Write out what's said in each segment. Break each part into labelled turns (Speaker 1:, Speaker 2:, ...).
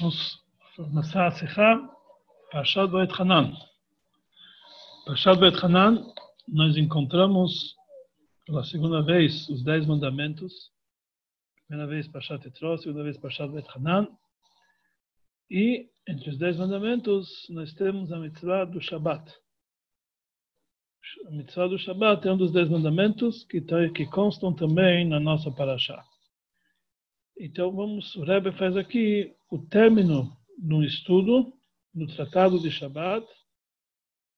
Speaker 1: Vamos começar a Sikha, Parashat Beit Hanan. Parashat Beit Hanan, nós encontramos pela segunda vez os dez mandamentos. Primeira vez Parashat Etro, segunda vez Parashat Beit Hanan. E entre os dez mandamentos nós temos a mitzvah do Shabat. A mitzvah do Shabat é um dos dez mandamentos que, que constam também na nossa Parashá. Então, vamos, o Rebbe faz aqui o término no estudo, no Tratado de Shabbat,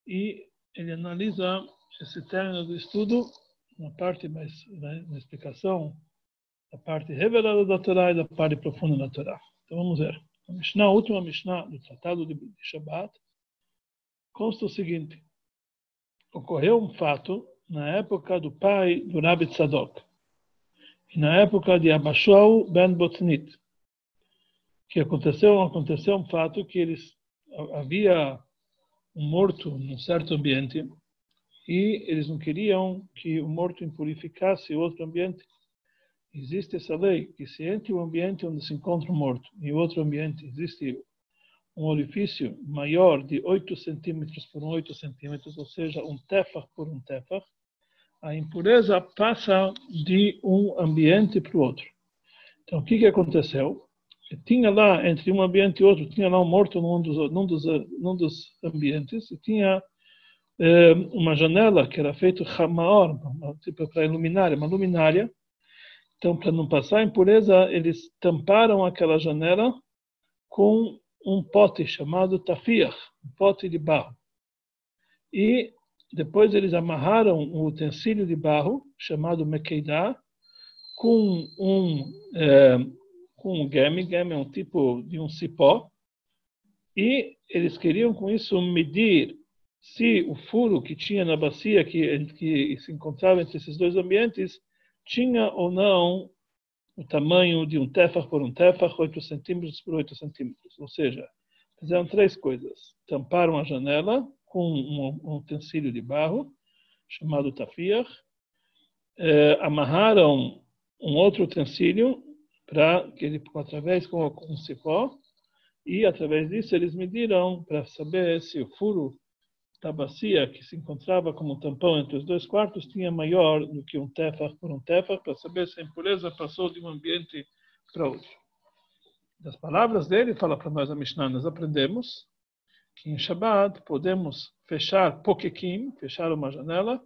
Speaker 1: e ele analisa esse término do estudo na parte mais, né, na explicação da parte revelada da Torá e da parte profunda da Torá. Então, vamos ver. A Mishnah, a última Mishnah do Tratado de Shabbat, consta o seguinte. Ocorreu um fato na época do pai do Rabbi Tzadok e na época de Abashua ben Botnit, que aconteceu, aconteceu um fato que eles havia um morto num certo ambiente e eles não queriam que o morto impurificasse outro ambiente. Existe essa lei que se entre o ambiente onde se encontra o morto e outro ambiente existe um orifício maior de 8 centímetros por 8 centímetros, ou seja, um tefach por um tefach, a impureza passa de um ambiente para o outro. Então, o que, que aconteceu? Tinha lá, entre um ambiente e outro, tinha lá um morto num dos, num dos, num dos ambientes, e tinha eh, uma janela que era feita chamaor, tipo para iluminar, uma luminária. Então, para não passar impureza, eles tamparam aquela janela com um pote chamado tafiach, um pote de barro. E depois eles amarraram um utensílio de barro chamado mekeidá com um é, com um geme, geme é um tipo de um cipó, e eles queriam com isso medir se o furo que tinha na bacia que, que se encontrava entre esses dois ambientes tinha ou não o tamanho de um tefach por um tefach, 8 centímetros por 8 centímetros. Ou seja, fizeram três coisas. Tamparam a janela, com um, um utensílio de barro chamado tafiach, eh, amarraram um outro utensílio para que ele através com, um cipó e através disso eles mediram para saber se o furo da bacia que se encontrava como tampão entre os dois quartos tinha maior do que um tefach por um tefach para saber se a impureza passou de um ambiente para outro. Das palavras dele, fala para nós a Mishnah, nós aprendemos que em Shabbat podemos fechar pokekim, fechar uma janela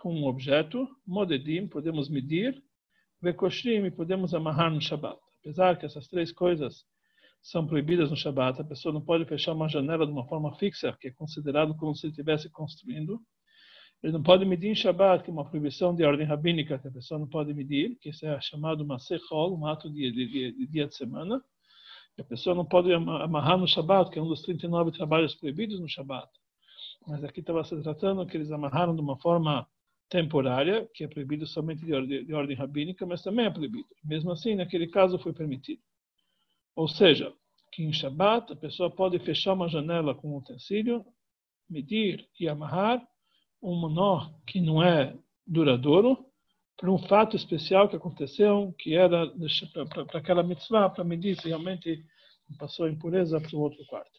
Speaker 1: com um objeto, modedim, podemos medir, vekoshrim, podemos amarrar no Shabbat. Apesar que essas três coisas são proibidas no Shabbat, a pessoa não pode fechar uma janela de uma forma fixa, que é considerado como se estivesse construindo. Ele não pode medir em Shabbat, que é uma proibição de ordem rabínica, que a pessoa não pode medir, que isso é chamado uma sechol, um ato de, de, de, dia de semana. A pessoa não pode amarrar no Shabat, que é um dos 39 trabalhos proibidos no Shabat. Mas aqui estava se tratando que eles amarraram de uma forma temporária, que é proibido somente de ordem, de ordem rabínica, mas também é proibido. Mesmo assim, naquele caso foi permitido. Ou seja, que em Shabat a pessoa pode fechar uma janela com um utensílio, medir e amarrar um nó que não é duradouro, por um fato especial que aconteceu, que era para aquela mitzvah, para medir se realmente passou impureza para o outro quarto.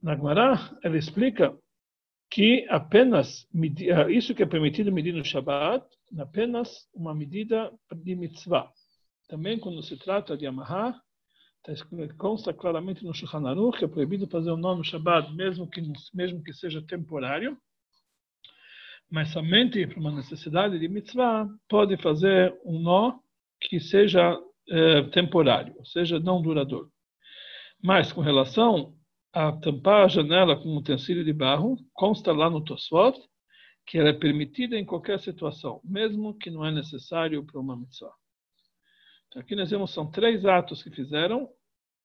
Speaker 1: Na Gemara, ela explica que apenas ah, isso que é permitido medir no Shabbat, apenas uma medida de mitzvah. Também quando se trata de amarrar, tá consta claramente no Shulchan Aruch que é proibido fazer um nó no Shabbat, mesmo que, mesmo que seja temporário mas somente para uma necessidade de mitzvah pode fazer um nó que seja é, temporário, ou seja, não duradouro. Mas com relação a tampar a janela com um utensílio de barro, consta lá no Tosfot que ela é permitida em qualquer situação, mesmo que não é necessário para uma mitzvah. Então, aqui nós vemos são três atos que fizeram.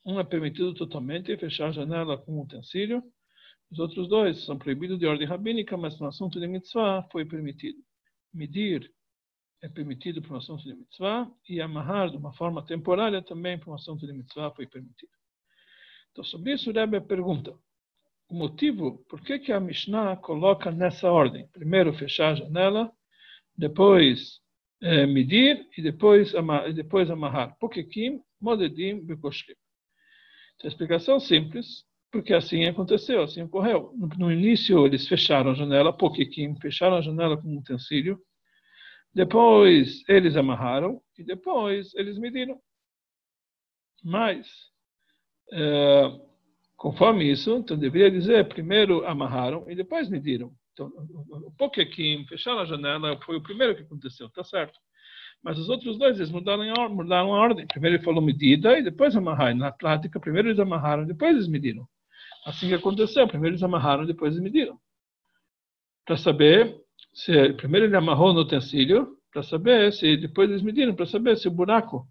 Speaker 1: Um é permitido totalmente, fechar a janela com um utensílio. Os outros dois são proibidos de ordem rabínica, mas no assunto de mitzvah foi permitido. Medir é permitido para um assunto de mitzvah e amarrar de uma forma temporária também para um assunto de mitzvah foi permitido. Então, sobre isso, o Rebbe pergunta o motivo, por que, que a Mishnah coloca nessa ordem? Primeiro fechar a janela, depois é, medir e depois, amar, e depois amarrar. Pokekim, modedim, bekoshlim. Então, explicação simples, porque assim aconteceu, assim ocorreu. No, no início, eles fecharam a janela, Pokekim, fecharam a janela com um utensílio, depois eles amarraram e depois eles mediram. Mas, é, conforme isso, então deveria dizer, primeiro amarraram e depois mediram. Então, o Pokekim, fecharam a janela, foi o primeiro que aconteceu, tá certo. Mas os outros dois, eles mudaram, mudaram a ordem. Primeiro ele falou medida e depois amarrar. Na prática, primeiro eles amarraram, depois eles mediram. Assim que aconteceu. Primeiro eles amarraram, depois eles mediram. Para saber se primeiro ele amarrou no utensílio, para saber se depois eles mediram, para saber se o buraco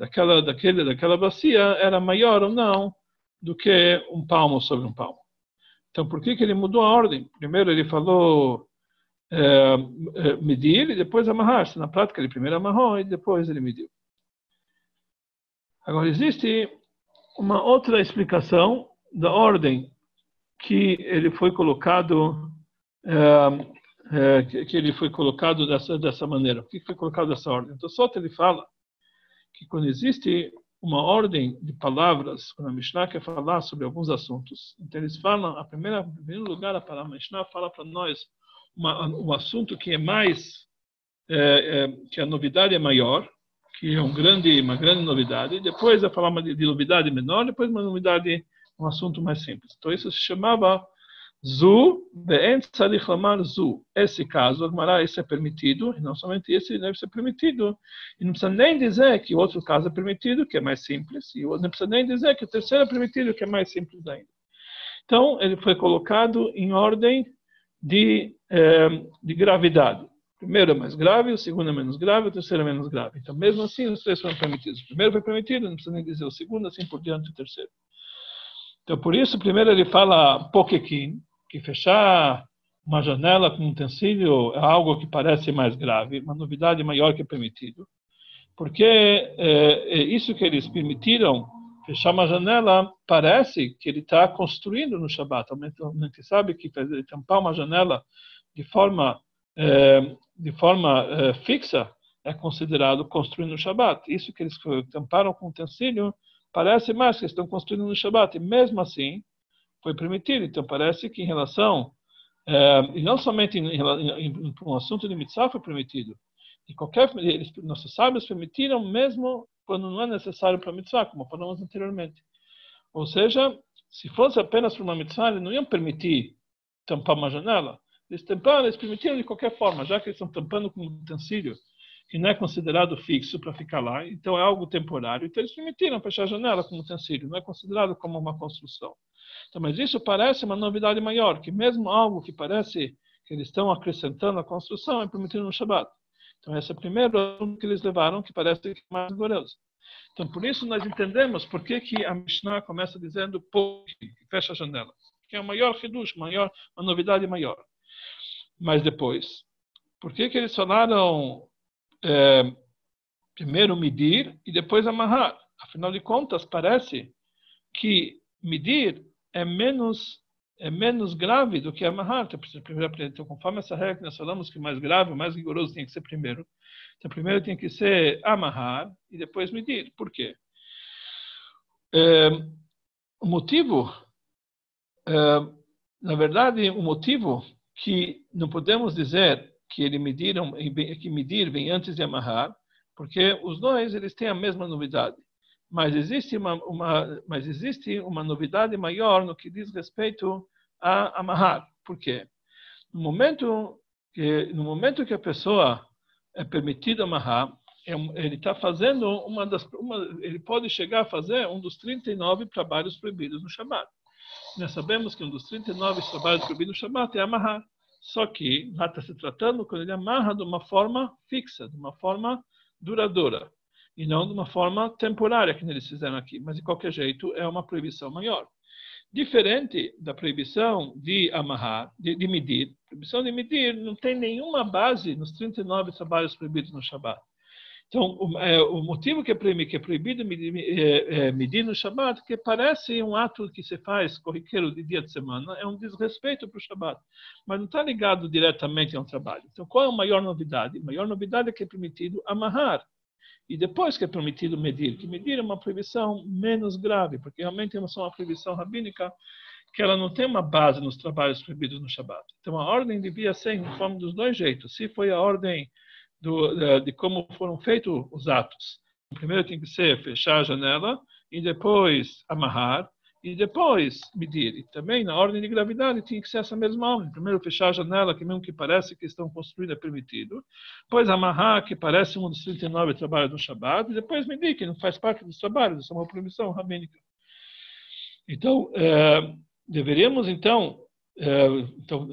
Speaker 1: daquela, daquele, daquela bacia era maior ou não do que um palmo sobre um palmo. Então, por que, que ele mudou a ordem? Primeiro ele falou é, medir e depois amarrar. Na prática ele primeiro amarrou e depois ele mediu. Agora, existe uma outra explicação da ordem que ele foi colocado é, é, que ele foi colocado dessa dessa maneira. Por que foi colocado dessa ordem? Então, só ele fala que quando existe uma ordem de palavras, quando a Mishnah quer falar sobre alguns assuntos, então eles falam, a primeira, em primeiro lugar, a Mishnah fala para nós uma, um assunto que é mais, é, é, que a novidade é maior, que é um grande, uma grande novidade, depois a falar de, de novidade menor, depois uma novidade, um assunto mais simples. Então isso se chamava Zu, ve'en tzarich lamar zu. Esse caso, Agmará, esse é permitido, e não somente esse deve ser permitido. E não precisa nem dizer que o outro caso é permitido, que é mais simples, e não precisa nem dizer que o terceiro é permitido, que é mais simples ainda. Então, ele foi colocado em ordem de, eh, de gravidade. O primeiro é mais grave, o segundo é menos grave, o terceiro é menos grave. Então, mesmo assim, os três foram permitidos. O primeiro foi permitido, não precisa nem dizer o segundo, assim por diante, o terceiro. Então, por isso, primeiro ele fala pokekin, que fechar uma janela com um utensílio é algo que parece mais grave, uma novidade maior que é permitido. Porque é, é isso que eles permitiram fechar uma janela, parece que ele está construindo no Shabat. A gente sabe que tampar uma janela de forma, é, de forma é, fixa é considerado construir no Shabat. Isso que eles tamparam com utensílio parece mais que estão construindo no Shabat. E mesmo assim, foi permitido. Então, parece que em relação, é, e não somente em, em, em, um assunto de mitzvah foi permitido, e qualquer, eles, nossos sábios permitiram mesmo quando não é necessário para mitzvah, como falamos anteriormente. Ou seja, se fosse apenas para uma mitzvah, eles não iam permitir tampar uma janela. Eles tamparam, eles permitiram de qualquer forma, já que eles estão tampando com um utensílio que não é considerado fixo para ficar lá, então é algo temporário. Então eles permitiram fechar a janela com um utensílio, não é considerado como uma construção. Então, mas isso parece uma novidade maior, que mesmo algo que parece que eles estão acrescentando à construção é permitido no Shabat. Então, esse é o primeiro assunto que eles levaram, que parece é mais rigoroso. Então, por isso nós entendemos por que, que a Mishnah começa dizendo que fecha a janela. Que é o maior reduz, maior, uma novidade maior. Mas depois, por que, que eles falaram é, primeiro medir e depois amarrar? Afinal de contas, parece que medir é menos é menos grave do que amarrar. Então, então, conforme essa regra que nós falamos que mais grave, mais rigoroso tem que ser primeiro. Então, primeiro tem que ser amarrar e depois medir. Por quê? É, o motivo, é, na verdade, o motivo que não podemos dizer que ele mediram, que medir vem antes de amarrar, porque os dois eles têm a mesma novidade. Mas existe uma, uma, mas existe uma novidade maior no que diz respeito a amarrar. Por quê? No momento que, no momento que a pessoa é permitida amarrar, é ele está fazendo uma das, uma, ele pode chegar a fazer um dos 39 trabalhos proibidos no Shabat. Nós sabemos que um dos 39 trabalhos proibidos no Shabat é amarrar. Só que lá está se tratando quando ele amarra de uma forma fixa, de uma forma duradoura e não de uma forma temporária, que eles fizeram aqui. Mas, de qualquer jeito, é uma proibição maior. Diferente da proibição de amarrar, de, de medir. A proibição de medir não tem nenhuma base nos 39 trabalhos proibidos no Shabat. Então, o, é, o motivo que é proibido, é medir, é, é, medir no Shabat, que parece um ato que se faz corriqueiro de dia de semana, é um desrespeito para o Shabat, mas não está ligado diretamente a um trabalho. Então, qual é a maior novidade? A maior novidade é que é permitido amarrar e depois que é permitido medir, que medir é uma proibição menos grave, porque realmente é uma proibição rabínica que ela não tem uma base nos trabalhos proibidos no Shabat. Então a ordem devia ser em forma dos dois jeitos. Se foi a ordem do, de como foram feitos os atos, primeiro tem que ser fechar a janela e depois amarrar e depois medir. E também na ordem de gravidade tinha que ser essa mesma ordem. Primeiro fechar a janela, que mesmo que parece que estão construídas é permitido. Depois amarrar, que parece um dos 39 trabalhos do Shabat. E depois medir, que não faz parte dos trabalhos. Isso é uma proibição rabínica. Então, é, deveríamos então, é, então,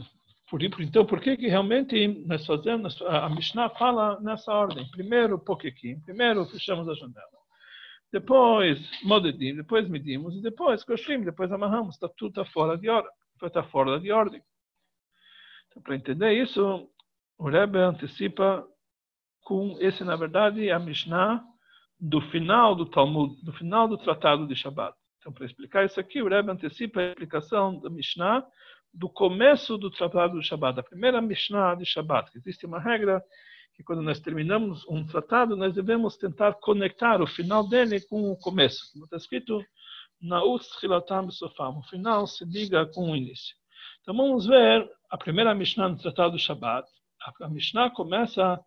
Speaker 1: por, então, por que, que realmente nós fazemos, a Mishnah fala nessa ordem? Primeiro, Pokekim, primeiro fechamos a janela depois modedim, depois medimos, e depois coxim, depois amarramos. Está tudo tá fora de ordem. Está fora de ordem. Então, para entender isso, o Rebbe antecipa com esse, na verdade, a Mishnah do final do Talmud, do final do Tratado de Shabbat. Então, para explicar isso aqui, o Rebbe antecipa a explicação da Mishnah do começo do Tratado de Shabbat, a primeira Mishnah de Shabbat. Existe uma regra que quando nós terminamos um tratado, nós devemos tentar conectar o final dele com o começo. Como está escrito, Naus Chilatam Sofam. O final se liga com o início. Então vamos ver a primeira Mishnah no Tratado do Shabbat. A Mishnah começa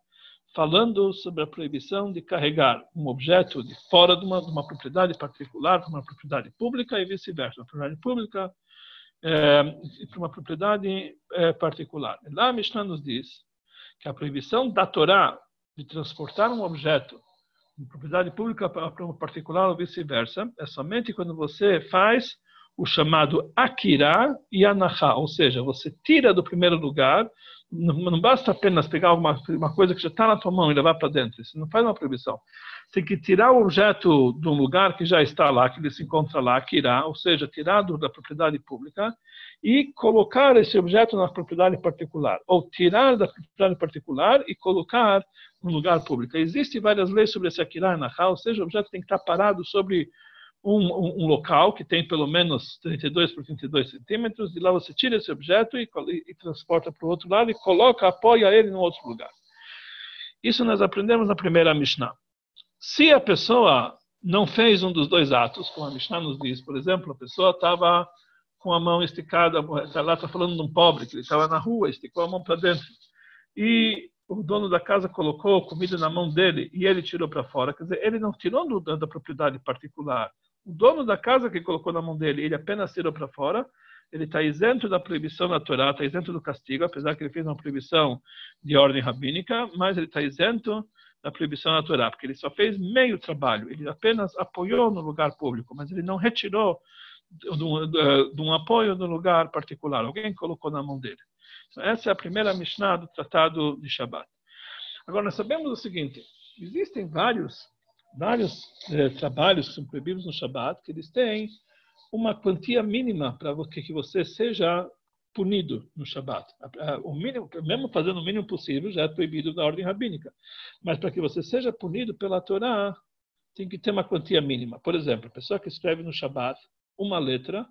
Speaker 1: falando sobre a proibição de carregar um objeto de fora de uma, de uma propriedade particular para uma propriedade pública e vice-versa. Uma propriedade pública é, para uma propriedade é, particular. Lá a Mishnah nos diz que a proibição da Torá de transportar um objeto de propriedade pública para um particular ou vice-versa é somente quando você faz o chamado Akira e Anahá, ou seja, você tira do primeiro lugar, não, basta apenas pegar uma, uma coisa que já está na tua mão e levar para dentro, isso não faz uma proibição. Tem que tirar o objeto de um lugar que já está lá, que ele se encontra lá, Akira, ou seja, tirado da propriedade pública, e colocar esse objeto na propriedade particular, ou tirar da propriedade particular e colocar no lugar público. Existem várias leis sobre esse Akira e ou seja, o objeto tem que estar parado sobre um, um, um, local que tem pelo menos 32 por 32 centímetros, e lá você tira esse objeto e, e, e transporta para o outro lado e coloca, apoia ele no outro lugar. Isso nós aprendemos na primeira Mishnah. Se a pessoa não fez um dos dois atos, como a Mishnah nos diz, por exemplo, a pessoa estava com a mão esticada, tá lá está falando de um pobre, que ele estava na rua, esticou a mão para dentro, e o dono da casa colocou comida na mão dele e ele tirou para fora, quer dizer, ele não tirou do, da propriedade particular, o dono da casa que colocou na mão dele, ele apenas tirou para fora, ele está isento da proibição da Torá, está isento do castigo, apesar que ele fez uma proibição de ordem rabínica, mas ele está isento da proibição Torá, porque ele só fez meio trabalho, ele apenas apoiou no lugar público, mas ele não retirou de um apoio no lugar particular, alguém colocou na mão dele. Então, essa é a primeira Mishnah do Tratado de Shabat. Agora, nós sabemos o seguinte, existem vários vários eh, trabalhos que são proibidos no Shabat, que eles têm uma quantia mínima para que você seja punido no Shabat. O mínimo, mesmo fazendo o mínimo possível, já é proibido da ordem rabínica. Mas para que você seja punido pela Torá, tem que ter uma quantia mínima. Por exemplo, a pessoa que escreve no Shabat uma letra,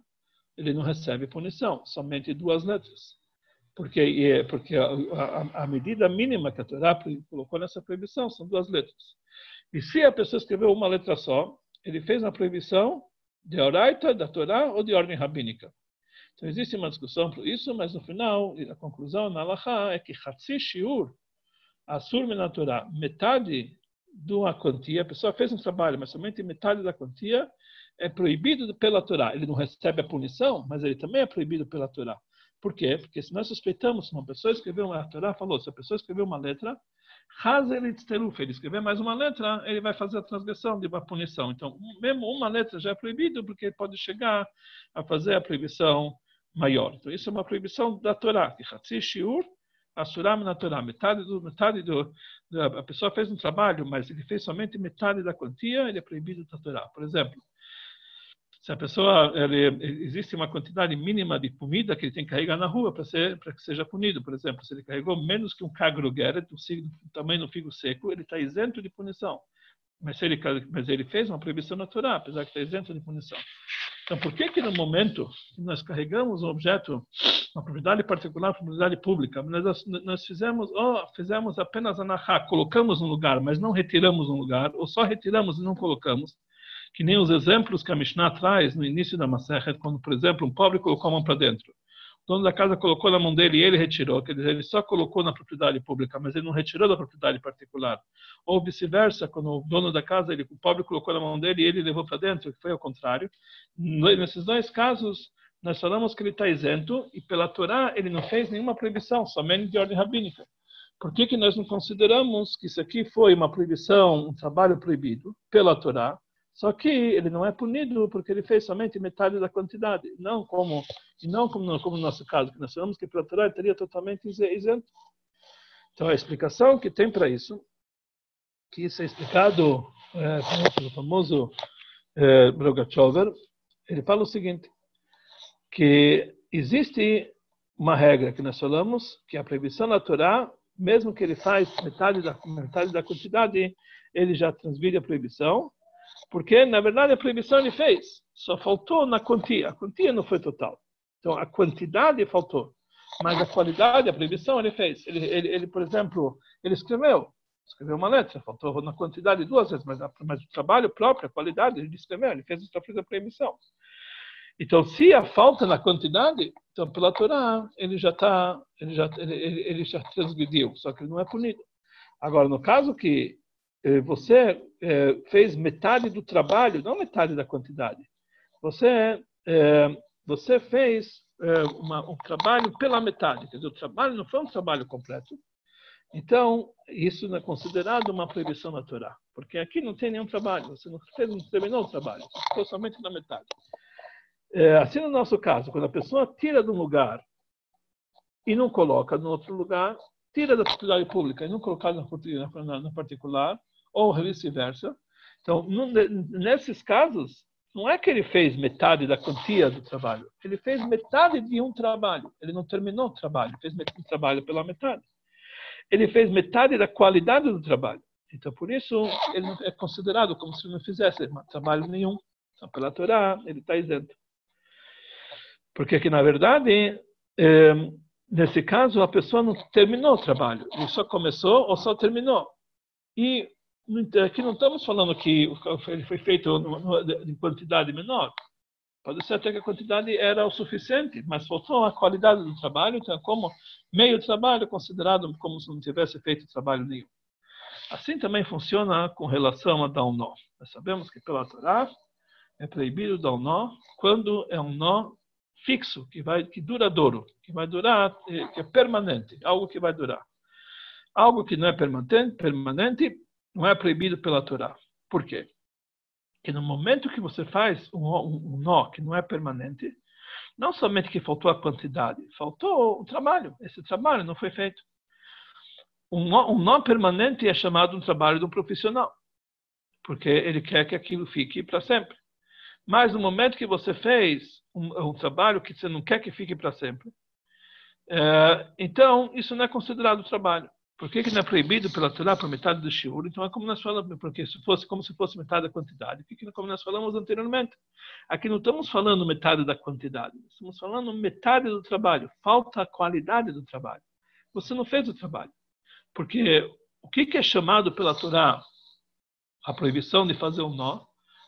Speaker 1: ele não recebe punição, somente duas letras. Porque, porque a, a, a medida mínima que a Torá colocou nessa proibição são duas letras. E se a pessoa escreveu uma letra só, ele fez uma proibição de Oraita, da Torá ou de ordem rabínica. Então existe uma discussão por isso, mas no final, a conclusão na Alaha é que Hatsi Shiur, Asur na Torá, metade de uma quantia, a pessoa fez um trabalho, mas somente metade da quantia é proibido pela Torá. Ele não recebe a punição, mas ele também é proibido pela Torá. Por quê? Porque se nós suspeitamos que uma pessoa escreveu uma Torá, falou, se a pessoa escreveu uma letra, ele escrever mais uma letra, ele vai fazer a transgressão de uma punição. Então, mesmo uma letra já é proibido, porque ele pode chegar a fazer a proibição maior. Então, isso é uma proibição da Torá. Asuram na Torá. Metade do, metade do, a pessoa fez um trabalho, mas ele fez somente metade da quantia, ele é proibido da Torá. Por exemplo, se a pessoa ele, existe uma quantidade mínima de comida que ele tem que carregar na rua para que seja punido, por exemplo, se ele carregou menos que um cagruguer do, do tamanho figo seco, ele está isento de punição. Mas ele mas ele fez uma proibição natural, apesar que está isento de punição. Então, por que que no momento que nós carregamos um objeto, uma propriedade particular, uma propriedade pública, nós, nós fizemos, ou fizemos apenas anahá, colocamos no lugar, mas não retiramos no lugar, ou só retiramos e não colocamos, que nem os exemplos que a Mishnah traz no início da Masechet, quando, por exemplo, um pobre colocou a mão para dentro. Dono da casa colocou na mão dele e ele retirou, quer dizer, ele só colocou na propriedade pública, mas ele não retirou da propriedade particular. Ou vice-versa, quando o dono da casa, ele, o pobre colocou na mão dele e ele levou para dentro, que foi ao contrário. Nesses dois casos, nós falamos que ele está isento e pela Torá ele não fez nenhuma proibição, somente de ordem rabínica. Por que, que nós não consideramos que isso aqui foi uma proibição, um trabalho proibido pela Torá? Só que ele não é punido porque ele fez somente metade da quantidade, não como não como como no nosso caso, que nós falamos que para Torá teria totalmente isento. Então a explicação que tem para isso, que isso é explicado é, pelo famoso é, Brogachover, ele fala o seguinte, que existe uma regra que nós falamos, que a proibição Torá, mesmo que ele faz metade da metade da quantidade, ele já transvide a proibição, porque, na verdade, a proibição ele fez. Só faltou na quantia. A quantia não foi total. Então, a quantidade faltou. Mas a qualidade, a proibição ele fez. Ele, ele, ele por exemplo, ele escreveu. Escreveu uma letra. Faltou na quantidade duas vezes. Mas, a, mas o trabalho próprio, a qualidade, ele escreveu. Ele fez, a proibição. Então, se a falta na quantidade, então pela Torá, ele já está, ele já, ele, ele já transgrediu, só que ele não é punido. Agora, no caso que você eh, fez metade do trabalho, não metade da quantidade. Você, eh, você fez uma, um trabalho pela metade, quer dizer, o trabalho não foi um trabalho completo. Então, isso não é considerado uma proibição na Torá, porque aqui não tem nenhum trabalho, você não, fez, não terminou o trabalho, você ficou somente na metade. assim, no nosso caso, quando a pessoa tira de um lugar e não coloca no outro lugar, tira da propriedade pública e não colocar na, na, na particular, ou vice-versa. Então, nesses casos, não é que ele fez metade da quantia do trabalho, ele fez metade de um trabalho, ele não terminou o trabalho, fez um trabalho pela metade. Ele fez metade da qualidade do trabalho. Então, por isso, ele é considerado como se não fizesse trabalho nenhum. Então, pela Torá, ele está isento. Porque aqui, na verdade, é, nesse caso, a pessoa não terminou o trabalho, ele só começou ou só terminou. E aqui não estamos falando que ele foi feito em quantidade menor. Pode ser até que a quantidade era o suficiente, mas faltou a qualidade do trabalho, então é como meio trabalho considerado como se não tivesse feito trabalho nenhum. Assim também funciona com relação a dar um nó. Nós sabemos que pela Torá é proibido dar um nó quando é um nó fixo, que vai que duradouro, que vai durar, que é permanente, algo que vai durar. Algo que não é permanente, permanente não é proibido pela Torá. Por quê? Que no momento que você faz um, um, um nó que não é permanente, não somente que faltou a quantidade, faltou o trabalho. Esse trabalho não foi feito. Um nó, um nó permanente é chamado um trabalho de um profissional, porque ele quer que aquilo fique para sempre. Mas no momento que você fez um, um trabalho que você não quer que fique para sempre, é, então isso não é considerado trabalho. Por que, que não é proibido pela Torá por metade do shiur? Então é como nós falamos, porque se fosse como se fosse metade da quantidade. Que, como nós falamos anteriormente. Aqui não estamos falando metade da quantidade, estamos falando metade do trabalho. Falta a qualidade do trabalho. Você não fez o trabalho. Porque o que, que é chamado pela Torá a proibição de fazer um nó?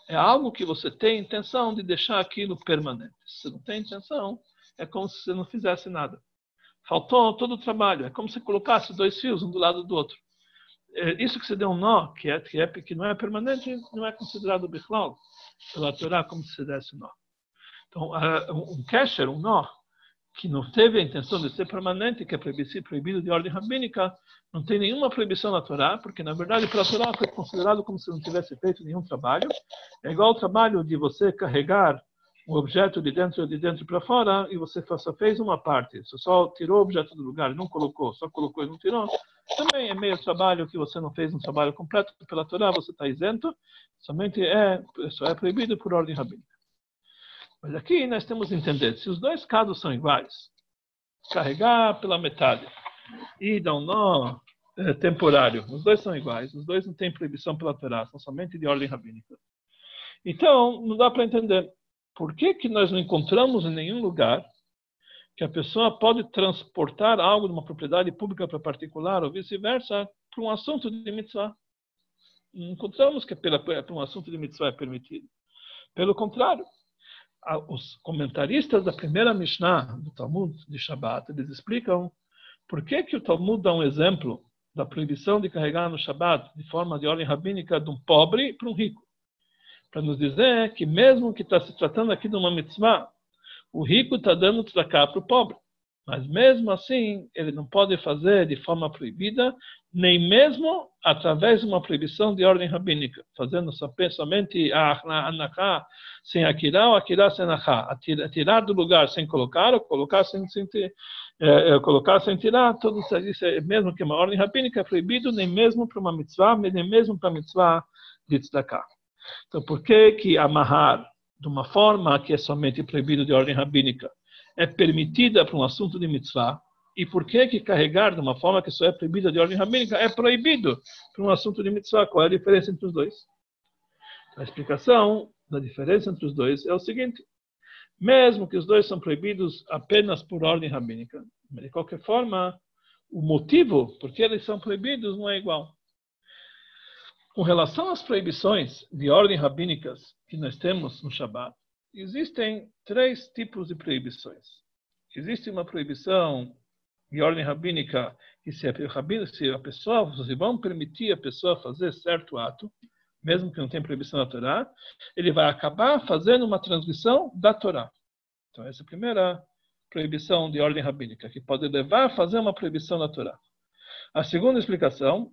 Speaker 1: É algo que você tem intenção de deixar aquilo permanente. Se não tem intenção, é como se você não fizesse nada. Faltou todo o trabalho. É como se colocasse dois fios um do lado do outro. É, isso que você deu um nó, que, é, que, é, que não é permanente, não é considerado bichlal pela Torá como se desse um nó. Então, um kesher, um nó, que não teve a intenção de ser permanente, que é proibido de ordem rabínica, não tem nenhuma proibição na Torá, porque na verdade pela Torá foi considerado como se não tivesse feito nenhum trabalho. É igual o trabalho de você carregar o objeto de dentro de dentro para fora e você só fez uma parte, você só tirou o objeto do lugar, não colocou, só colocou e não tirou, também é meio trabalho que você não fez um trabalho completo pela Torá, você está isento, somente é, só é proibido por ordem rabínica. Mas aqui nós temos que entender, se os dois casos são iguais, carregar pela metade e dar um nó é, temporário, os dois são iguais, os dois não têm proibição pela Torá, são somente de ordem rabínica. Então, não dá para entender por que, que nós não encontramos em nenhum lugar que a pessoa pode transportar algo de uma propriedade pública para particular ou vice-versa para um assunto de mitzvah? Encontramos que para um assunto de mitzvah é permitido. Pelo contrário, os comentaristas da primeira Mishnah do Talmud de Shabbat, eles explicam por que, que o Talmud dá um exemplo da proibição de carregar no Shabbat de forma de ordem rabínica de um pobre para um rico. Para nos dizer que mesmo que está se tratando aqui de uma mitzvah, o rico está dando tzedakah para o pobre. Mas mesmo assim, ele não pode fazer de forma proibida, nem mesmo através de uma proibição de ordem rabínica, fazendo somente a anachá sem akirá ou akirá sem anachá, tirar do lugar sem colocar ou colocar sem, sem é, é, colocar sem tirar, tudo isso é mesmo que uma ordem rabínica é proibido, nem mesmo para uma mitzvah, nem mesmo para a mitzvah de tzedakah. Então, por que que amarrar de uma forma que é somente proibido de ordem rabínica é permitida para um assunto de mitzvah, e por que que carregar de uma forma que só é proibida de ordem rabínica é proibido para um assunto de mitzvah? Qual é a diferença entre os dois? A explicação da diferença entre os dois é o seguinte: mesmo que os dois são proibidos apenas por ordem rabínica, de qualquer forma, o motivo por que eles são proibidos não é igual. Com relação às proibições de ordem rabínicas que nós temos no Shabat, existem três tipos de proibições. Existe uma proibição de ordem rabínica que se a, pessoa, se vão permitir a pessoa fazer certo ato, mesmo que não tenha proibição da Torá, ele vai acabar fazendo uma transgressão da Torá. Então essa é a primeira proibição de ordem rabínica, que pode levar a fazer uma proibição da Torá. A segunda explicação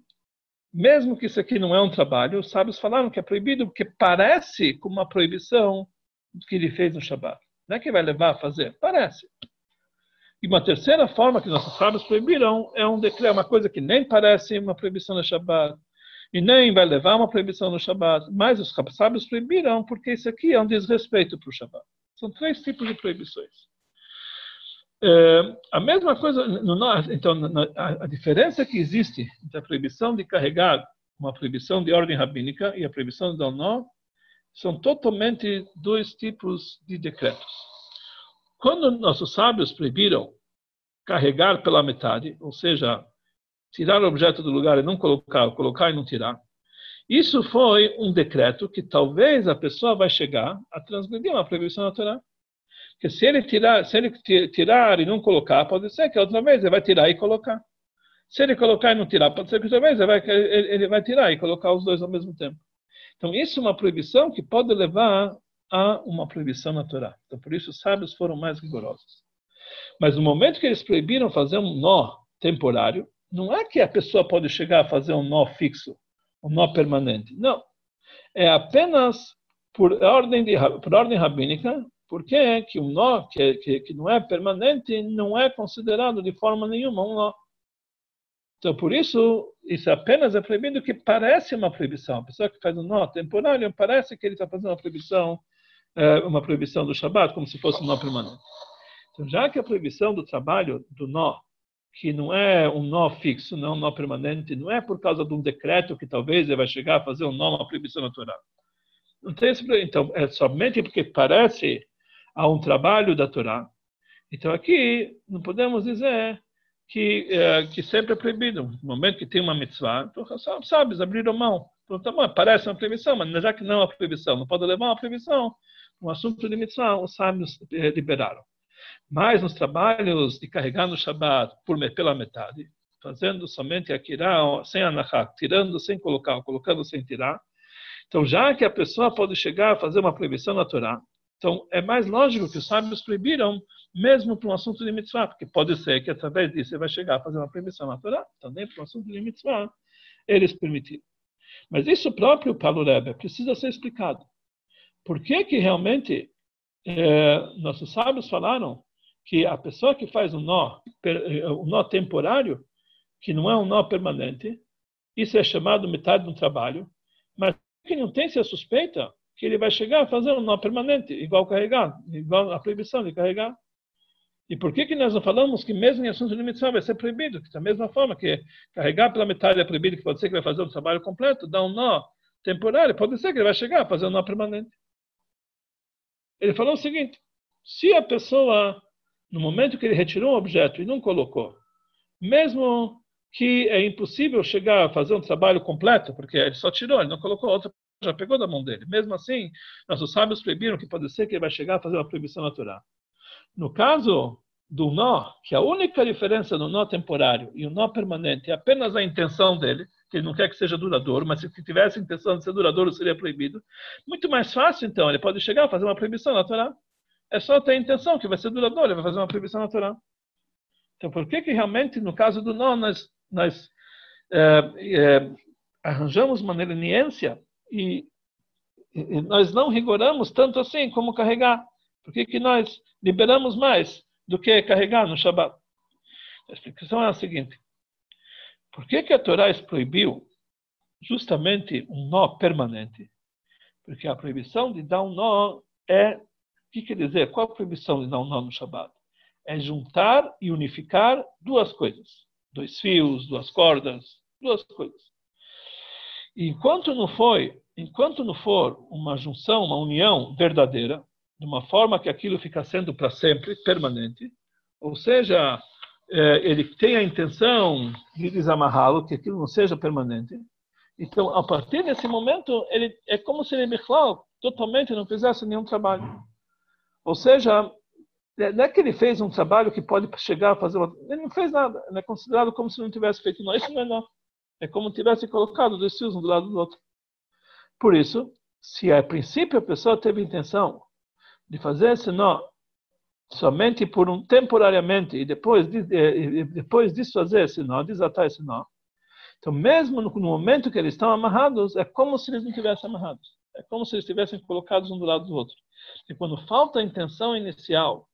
Speaker 1: mesmo que isso aqui não é um trabalho, os sábios falaram que é proibido porque parece com uma proibição que ele fez no Shabat. Não é que vai levar a fazer, parece. E uma terceira forma que nossos sábios proibiram é um decreto, uma coisa que nem parece uma proibição no Shabat e nem vai levar uma proibição no Shabat, mas os sábios proibiram porque isso aqui é um desrespeito para o Shabat. São três tipos de proibições. É, a mesma coisa, no, então, a, a, diferença que existe entre a proibição de carregar, uma proibição de ordem rabínica e a proibição de dar nó, são totalmente dois tipos de decretos. Quando nossos sábios proibiram carregar pela metade, ou seja, tirar o objeto do lugar e não colocar, colocar e não tirar, isso foi um decreto que talvez a pessoa vai chegar a transgredir uma proibição natural. Porque se ele tirar, se ele tirar e não colocar, pode ser que outra vez ele vai tirar e colocar. Se ele colocar e não tirar, pode ser que outra vez ele vai, ele vai tirar e colocar os dois ao mesmo tempo. Então, isso é uma proibição que pode levar a uma proibição natural. Então, por isso, os sábios foram mais rigorosos. Mas no momento que eles proibiram fazer um nó temporário, não é que a pessoa pode chegar a fazer um nó fixo, um nó permanente. Não. É apenas por ordem, de, por ordem rabínica, porque que um nó que, que, que não é permanente não é considerado de forma nenhuma um nó. Então, por isso, isso apenas é proibido que parece uma proibição. A pessoa que faz um nó temporário parece que ele está fazendo uma proibição, é, uma proibição do Shabat, como se fosse um nó permanente. Então, já que a proibição do trabalho do nó, que não é um nó fixo, não é um nó permanente, não é por causa de um decreto que talvez ele vai chegar a fazer um nó, uma proibição natural. Então, é somente porque parece a um trabalho da Torá. Então aqui não podemos dizer que, é, que sempre é proibido. No momento que tem uma mitzvah, então, sabes, abriram mão. Então, tá parece uma proibição, mas já que não é uma proibição, não pode levar uma proibição, um assunto de mitzvah, os sábios é, liberaram. Mas nos trabalhos de carregar no Shabbat por, pela metade, fazendo somente akirá, sem anachá, tirando sem colocar, colocando sem tirar, então já que a pessoa pode chegar a fazer uma proibição na Torá, então, é mais lógico que os sábios proibiram, mesmo para um assunto de mitzvah, porque pode ser que através disso você vai chegar a fazer uma proibição natural. Também para um assunto de mitzvah, eles permitiram. Mas isso próprio, Paulo Rebbe, precisa ser explicado. Por que que realmente é, nossos sábios falaram que a pessoa que faz um nó, um nó temporário, que não é um nó permanente, isso é chamado metade do trabalho, mas que não tem se suspeita que ele vai chegar um nó permanente, igual carregar, igual a proibição de carregar. E por que que nós não falamos que mesmo em assunto de mitzvah vai ser proibido? Que da mesma forma que carregar pela metade é proibido, que pode ser que vai fazer um trabalho completo, dar um nó temporário, pode ser que ele vai chegar a fazer um nó permanente. Ele falou o seguinte: se a pessoa, no momento que ele retirou um objeto e não colocou, mesmo que é impossível chegar a fazer um trabalho completo, porque ele só tirou, ele não colocou outra, já pegou da mão dele. Mesmo assim, nossos sábios proibiram que pode ser que ele vai chegar a fazer uma proibição natural. No caso do nó, que a única diferença do nó temporário e o nó permanente é apenas a intenção dele, que ele não quer que seja duradouro, mas se tivesse a intenção de ser duradouro, seria proibido. Muito mais fácil, então, ele pode chegar a fazer uma proibição natural. É só ter a intenção que vai ser duradouro, ele vai fazer uma proibição natural. Então, por que que realmente, no caso do nó, nós, nós é, é, arranjamos uma leniência e, nós não rigoramos tanto assim como carregar? Por que que nós liberamos mais do que carregar no Shabat? A explicação é a seguinte. Por que, que a Torá proibiu justamente um nó permanente? Porque a proibição de dar um nó é. O que quer dizer? Qual a proibição de dar um nó no Shabat? É juntar e unificar duas coisas: dois fios, duas cordas, duas coisas. Enquanto não foi, enquanto não for uma junção, uma união verdadeira, de uma forma que aquilo fica sendo para sempre, permanente, ou seja, é, ele tem a intenção de desamarrá-lo, que aquilo não seja permanente. Então, a partir desse momento, ele é como se ele, Michlau, totalmente não fizesse nenhum trabalho. Ou seja, é, não é que ele fez um trabalho que pode chegar a fazer. Ele não fez nada. Ele é considerado como se não tivesse feito nada. Isso não é nó. É como se tivesse colocado dois fios um do lado do outro. Por isso, se a princípio a pessoa teve intenção de fazer esse nó somente por um temporariamente e depois de, depois desfazer esse nó, desatar esse nó. Então, mesmo no, momento que eles estão amarrados, é como se eles não tivessem amarrados. É como se eles estivessem colocados um do lado do outro. E quando falta a intenção inicial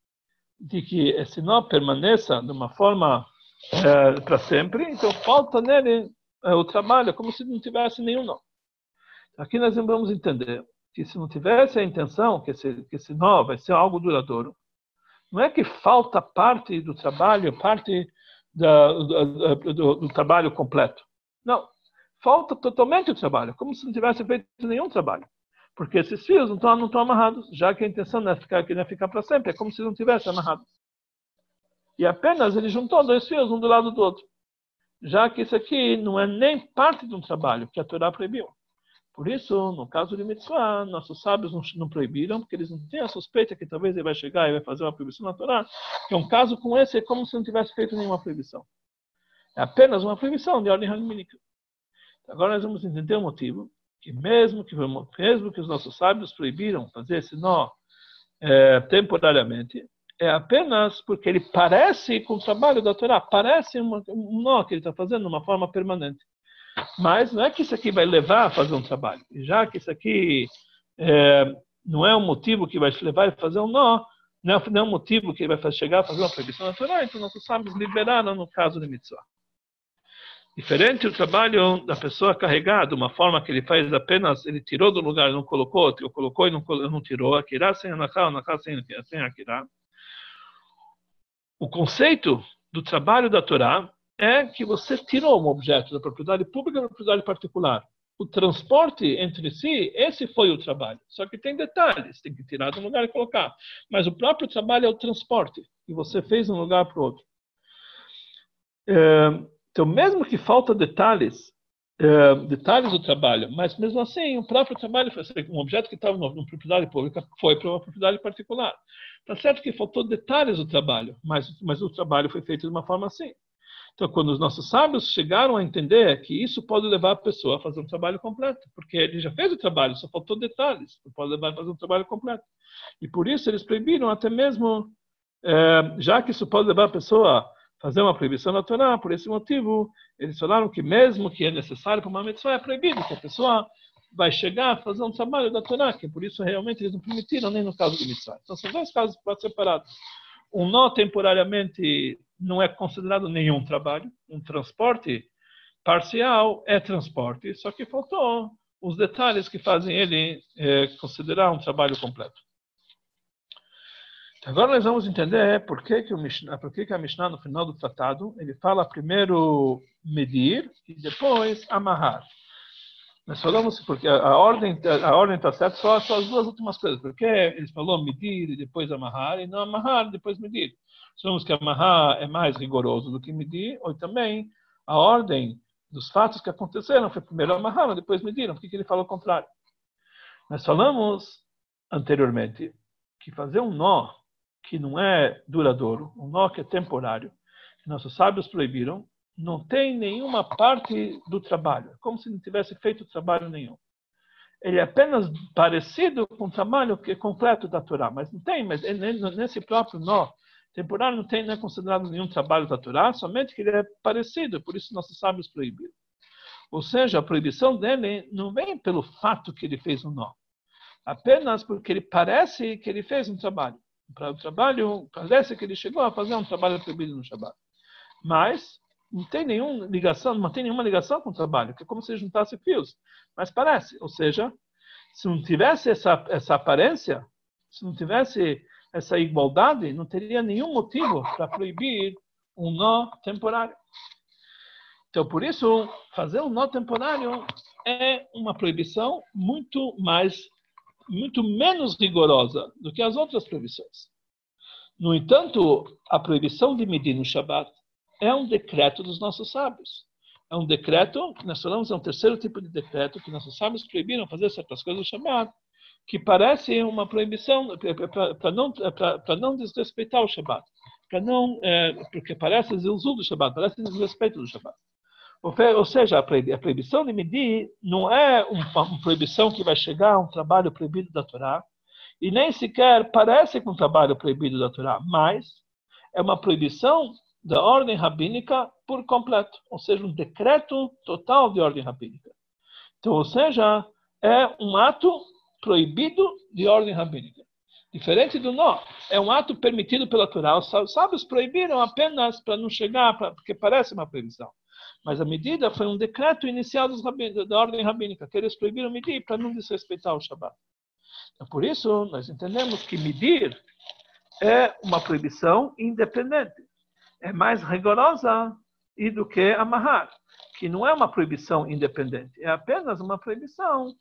Speaker 1: de que esse nó permaneça de uma forma é, para sempre, então falta nele o trabalho, é como se não tivesse nenhum nó. Aqui nós vamos entender que se não tivesse a intenção que esse, que esse nó vai ser algo duradouro, não é que falta parte do trabalho, parte da, do, do, do, trabalho completo. Não. Falta totalmente o trabalho, como se não tivesse feito nenhum trabalho. Porque esses fios não estão, não estão amarrados, já que a intenção não é ficar, não é ficar para sempre, é como se não tivesse amarrado. E apenas ele juntou dois fios, um do lado do outro. Já que isso aqui não é nem parte de um trabalho que a Torá proibiu. Por isso, no caso de mitzvah, nossos sábios não, não, proibiram, porque eles não têm a suspeita que talvez ele vai chegar e vai fazer uma proibição na Torá, que um caso com esse é como se não tivesse feito nenhuma proibição. É apenas uma proibição de ordem ramínica. Agora nós vamos entender o motivo, que mesmo que, mesmo que os nossos sábios proibiram fazer esse nó é, temporariamente, é apenas porque ele parece com o trabalho da Torá, parece um nó que ele está fazendo de uma forma permanente. Mas não é que isso aqui vai levar a fazer um trabalho. Já que isso aqui é, não é um motivo que vai te levar a fazer um nó, não é, é um motivo que vai chegar a fazer uma proibição natural, então nossos sábios liberaram no caso de mitzvah. Diferente o trabalho da pessoa carregar de uma forma que ele faz apenas, ele tirou do lugar, não colocou, ou colocou e não, não tirou, akirá sem anachá, anachá sem, sem akirá. O conceito do trabalho da Torá é que você tirou um objeto da propriedade pública da propriedade particular. O transporte entre si, esse foi o trabalho. Só que tem detalhes, tem que tirar de um lugar e colocar. Mas o próprio trabalho é o transporte, que você fez de um lugar para o outro. É, então, mesmo que falta detalhes, detalhes do trabalho, mas mesmo assim, o próprio trabalho foi um objeto que estava numa propriedade pública foi para uma propriedade particular. Está certo que faltou detalhes do trabalho, mas, mas o trabalho foi feito de uma forma assim. Então, quando os nossos sábios chegaram a entender que isso pode levar a pessoa a fazer um trabalho completo, porque ele já fez o trabalho, só faltou detalhes, pode levar a fazer um trabalho completo. E por isso eles proibiram até mesmo, já que isso pode levar a pessoa a fazer uma proibição natural, por esse motivo, eles falaram que mesmo que é necessário para uma mitzvah, é proibido que a pessoa vai chegar a fazer um trabalho da Torá, que por isso realmente eles não permitiram nem no caso do mitzvah. Então são dois casos separados. Um nó temporariamente não é considerado nenhum trabalho. Um transporte parcial é transporte, só que faltou os detalhes que fazem ele é, considerar um trabalho completo. Agora nós vamos entender por que, que, o Mishnah, por que, que a Mishnah, no final do tratado, ele fala primeiro medir e depois amarrar. Nós falamos porque a, ordem a ordem está certa só, só as duas últimas coisas. Porque ele falou medir e depois amarrar, e não amarrar depois medir. Sabemos que amarrar é mais rigoroso do que medir, ou também a ordem dos fatos que aconteceram foi primeiro amarrar, depois mediram. Por que, que ele falou o contrário? Nós falamos anteriormente que fazer um nó que não é duradouro, um nó que é temporário, que nossos sábios proibiram, não tem nenhuma parte do trabalho, é como se não tivesse feito trabalho nenhum. Ele é apenas parecido com o trabalho que é completo da Torá, mas não tem, mas nesse próprio nó temporário não tem não é considerado nenhum trabalho da Torá, somente que ele é parecido, por isso nossos sábios proibiram. Ou seja, a proibição dele não vem pelo fato que ele fez um nó, apenas porque ele parece que ele fez um trabalho. Para o trabalho, parece que ele chegou a fazer um trabalho proibido no Shabbat. Mas não tem nenhuma ligação, não tem nenhuma ligação com o trabalho, que é como se juntasse fios. Mas parece, ou seja, se não tivesse essa, essa aparência, se não tivesse essa igualdade, não teria nenhum motivo para proibir um nó temporário. Então, por isso, fazer um nó temporário é uma proibição muito mais muito menos rigorosa do que as outras proibições. No entanto, a proibição de medir no Shabat é um decreto dos nossos sábios. É um decreto, nós falamos, é um terceiro tipo de decreto que nossos sábios proibiram fazer certas coisas no Shabat, que parece uma proibição para não, não desrespeitar o Shabat, para não, é, porque parece uso do Shabat, parece desrespeito do Shabat. Ou seja, a proibição de medir não é uma proibição que vai chegar a um trabalho proibido da Torá, e nem sequer parece com um trabalho proibido da Torá, mas é uma proibição da ordem rabínica por completo, ou seja, um decreto total de ordem rabínica. Então, ou seja, é um ato proibido de ordem rabínica. Diferente do nó, é um ato permitido pela Torá. Os sábios proibiram apenas para não chegar, pra, porque parece uma proibição. Mas a medida foi um decreto inicial da ordem rabínica, que eles proibiram medir para não desrespeitar o Shabat. Então, por isso, nós entendemos que medir é uma proibição independente. É mais rigorosa do que amarrar, que não é uma proibição independente, é apenas uma proibição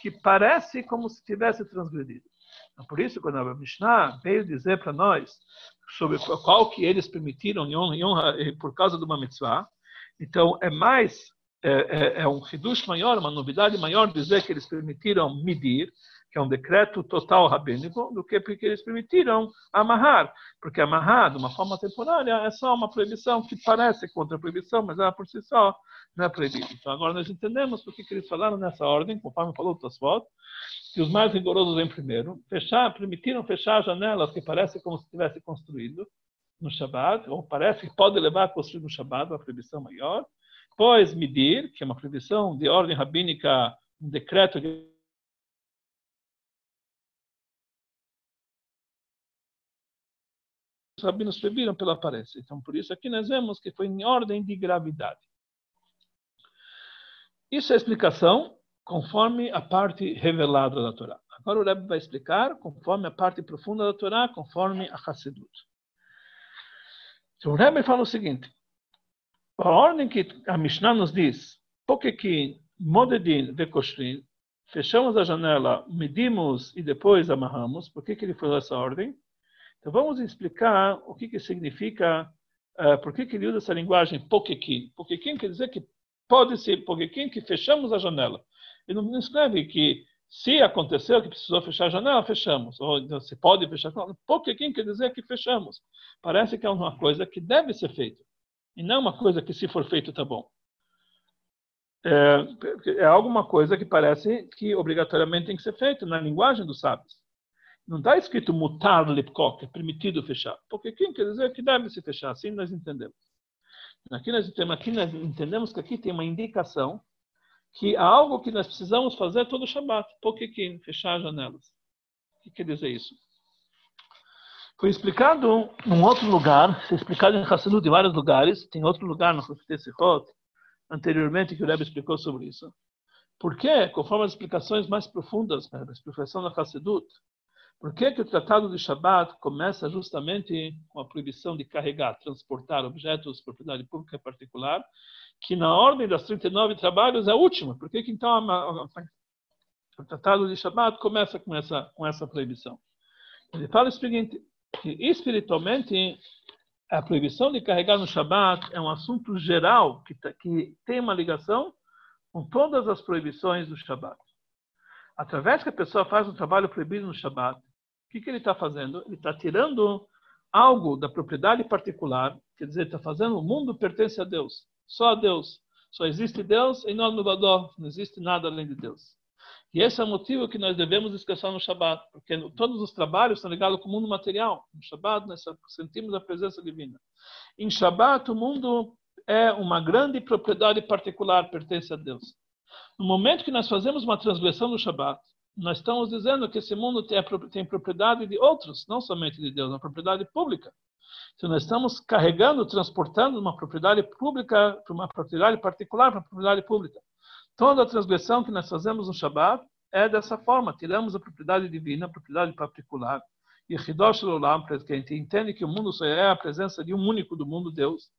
Speaker 1: que parece como se tivesse transgredido. Então, por isso, quando a Mishnah veio dizer para nós sobre qual que eles permitiram por causa de uma mitzvah, então, é mais, é, é, é um reduto maior, uma novidade maior dizer que eles permitiram medir, que é um decreto total rabínico, do que porque eles permitiram amarrar. Porque amarrar, de uma forma temporária, é só uma proibição que parece contra a proibição, mas ela por si só não é proibida. Então, agora nós entendemos por que eles falaram nessa ordem, conforme falou o Tosfot, que os mais rigorosos vêm primeiro, fechar, permitiram fechar janelas que parecem como se tivesse construído, no Shabat, ou parece que pode levar a construir no Shabat, uma proibição maior. Depois, medir, que é uma proibição de ordem rabínica, um decreto que os rabinos proibiram pela aparência. Então, por isso aqui nós vemos que foi em ordem de gravidade. Isso é a explicação conforme a parte revelada da Torá. Agora o Rebbe vai explicar conforme a parte profunda da Torá, conforme a Hassidut. O Rebbe fala o seguinte: a ordem que a Mishnah nos diz, que modedin vekoshrin, fechamos a janela, medimos e depois amarramos, por que, que ele falou essa ordem? Então vamos explicar o que, que significa, uh, por que, que ele usa essa linguagem pokekin. Pokekin quer dizer que pode ser pokekin que fechamos a janela. Ele não escreve que se aconteceu que precisou fechar a janela, fechamos. Ou então, se pode fechar. Porque quem quer dizer que fechamos? Parece que é uma coisa que deve ser feita. E não uma coisa que, se for feito, está bom. É, é alguma coisa que parece que obrigatoriamente tem que ser feita na linguagem dos sábios. Não está escrito mutar lipkok, é permitido fechar. Quem quer dizer que deve se fechar. Assim nós entendemos. Aqui nós, aqui nós entendemos que aqui tem uma indicação que algo que nós precisamos fazer todo Shabat, pokekim, fechar as janelas. O que quer dizer isso? Foi explicado em outro lugar, foi explicado em Hassanut em vários lugares, tem outro lugar no Sechot, anteriormente que o Rebbe explicou sobre isso. Por quê? Conforme as explicações mais profundas, né, a explicação da Hassidut, Por que, que o Tratado de Shabat começa justamente com a proibição de carregar, transportar objetos de propriedade pública e particular, que na ordem das 39 trabalhos é a última? Por que, que então a, a, o Tratado de Shabat começa com essa, com essa proibição? Ele fala o seguinte, que espiritualmente a proibição de carregar no Shabat é um assunto geral que, tá, que tem uma ligação com todas as proibições do Shabat. Através que a pessoa faz um trabalho proibido no Shabat, o que, que ele está fazendo? Ele está tirando algo da propriedade particular, quer dizer, está fazendo o mundo pertence a Deus, só Deus. Só existe Deus nome do Vador, não existe nada além de Deus. E esse é o motivo que nós devemos descansar no Shabat, porque todos os trabalhos estão ligados com o mundo material. No Shabat nós sentimos a presença divina. Em Shabat o mundo é uma grande propriedade particular, pertence a Deus. No momento que nós fazemos uma transgressão no Shabat, nós estamos dizendo que esse mundo tem, tem propriedade de outros, não somente de Deus, uma propriedade pública. Então nós estamos carregando, transportando uma propriedade pública para uma propriedade particular, para uma propriedade pública. Toda transgressão que nós fazemos no Shabat é dessa forma. Tiramos a propriedade divina, a propriedade particular. E Hidosh Olam, que a gente entende que o mundo só é a presença de um único do mundo, Deus.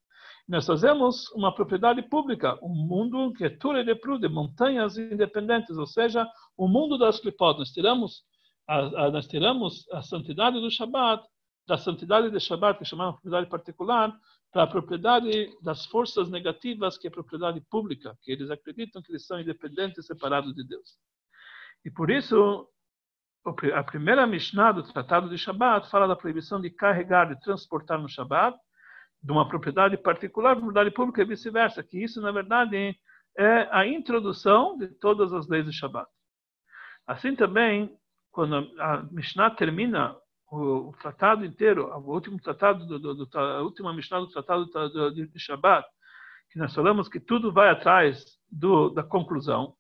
Speaker 1: Nós fazemos uma propriedade pública, um mundo que é ture de prude, montanhas independentes, ou seja, o mundo das clipot. Nós tiramos a, nós tiramos a santidade do Shabat, da santidade do Shabat, que chamamos propriedade particular, para a propriedade das forças negativas, que é propriedade pública, que eles acreditam que eles são independentes e separados de Deus. E por isso, a primeira Mishnah do Tratado de Shabat fala da proibição de carregar, de transportar no Shabat, de uma propriedade particular para propriedade pública e vice-versa, que isso, na verdade, é a introdução de todas as leis do Shabat. Assim também, quando a Mishnah termina o, tratado inteiro, o último tratado, do, do, do, a última Mishnah do tratado do, de Shabbat, que nós falamos que tudo vai atrás do, da conclusão,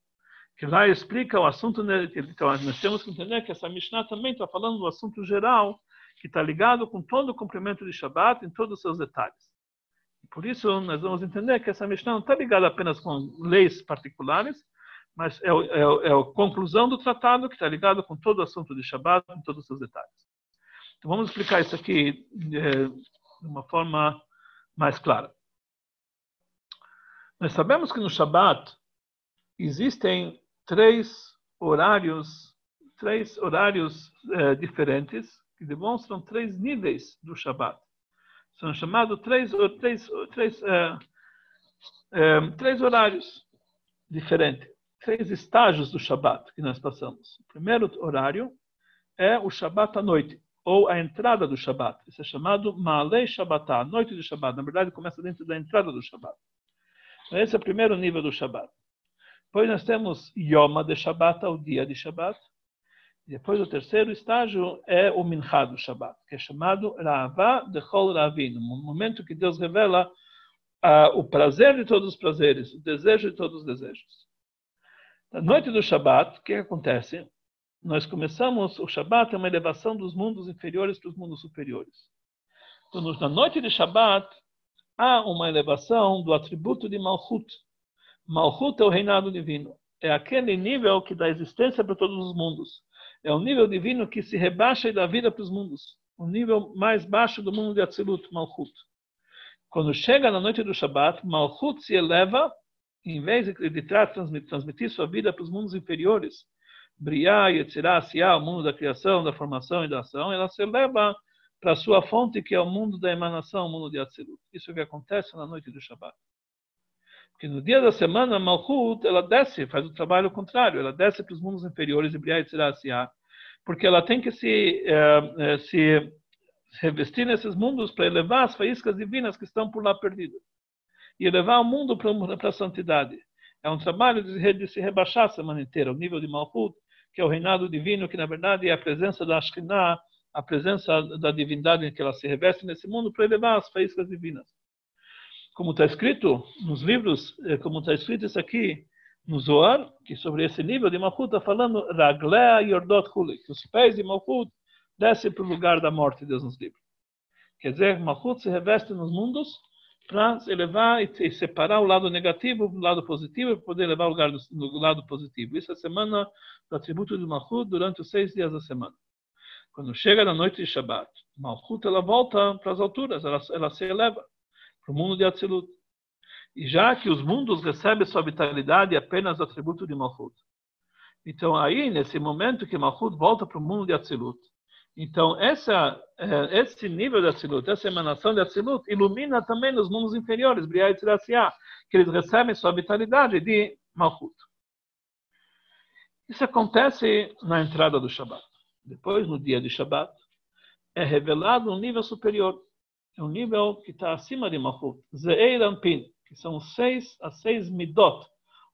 Speaker 1: que lá explica o assunto. Então, nós temos que entender que essa Mishnah também está falando do assunto geral, que está ligado com todo o cumprimento de Shabbat em todos os seus detalhes. Por isso, nós vamos entender que essa Mishnah não está ligada apenas com leis particulares, mas é, é, é a conclusão do tratado que está ligado com todo o assunto de Shabbat em todos os seus detalhes. Então vamos explicar isso aqui é, de uma forma mais clara. Nós sabemos que no Shabat existem três horários, três horários é, diferentes que demonstram três níveis do Shabat. São chamados três, três, três, é, é, três horários diferentes, três estágios do Shabat que nós passamos. O primeiro horário é o Shabat à noite ou a entrada do Shabat. Isso é chamado Maalei Shabbatá, a noite do Shabat. Na verdade, começa dentro da entrada do Shabat. Então, esse é o primeiro nível do Shabat. Depois nós temos Yoma de Shabbat, o dia de Shabat. Depois o terceiro estágio é o Minchá do Shabat, que é chamado Ra'avá de Chol Ravin, no momento que Deus revela uh, o prazer de todos os prazeres, o desejo de todos os desejos. Na noite do Shabat, o que acontece? nós começamos, o Shabat é uma elevação dos mundos inferiores para os mundos superiores. Então, na noite de Shabat, há uma elevação do atributo de Malchut. Malchut é o reinado divino. É aquele nível que dá existência para todos os mundos. É o nível divino que se rebaixa e dá vida para os mundos. O nível mais baixo do mundo de Atzilut, Malchut. Quando chega na noite do Shabat, Malchut se eleva, em vez de, transmitir, transmitir sua vida para os mundos inferiores, Briá, Yetzirá, Siá, o mundo da criação, da formação e da ação, ela se leva para a sua fonte, que é o mundo da emanação, o mundo de Atzilut. Isso é o que acontece na noite do Shabat. Porque no dia da semana, Malchut, ela desce, faz o trabalho contrário, ela desce para os mundos inferiores, porque ela tem que se, uh, uh, se revestir nesses mundos para elevar as faíscas divinas que estão por lá perdidas. E elevar o mundo para a santidade. É um trabalho de, de se rebaixar a semana inteira, o nível de Malchut, que é o reinado divino, que na verdade é a presença da Ashkinah, a presença da divindade em que ela se reveste nesse mundo para elevar as faíscas divinas. Como está escrito nos livros, eh, como está escrito isso aqui no Zohar, que sobre esse nível de Malchut está falando Raglea Yordot Huli, que os pés de Malchut descem para o lugar da morte, Deus nos livre. Quer dizer, Malchut se reveste nos mundos para elevar e separar o lado negativo do lado positivo para poder levar o lugar do, no lado positivo. Isso é a semana do atributo de Mahud durante os seis dias da semana. Quando chega na noite de Shabbat, Malchut ela volta para as alturas, ela, ela se eleva para o mundo de Atzilut. E já que os mundos recebem sua vitalidade apenas atributo de Malchut. Então aí, nesse momento que Malchut volta para o mundo de Atzilut, então essa, é, esse nível de Atzilut, essa emanação de Atzilut, ilumina também os mundos inferiores, Briah e Tziraciá, que eles recebem sua vitalidade de Malchut. Isso acontece na entrada do Shabat. Depois, no dia de Shabat, é revelado um nível superior. É um nível que está acima de Malchut. Ze'er Ampin, que são seis, as seis midot,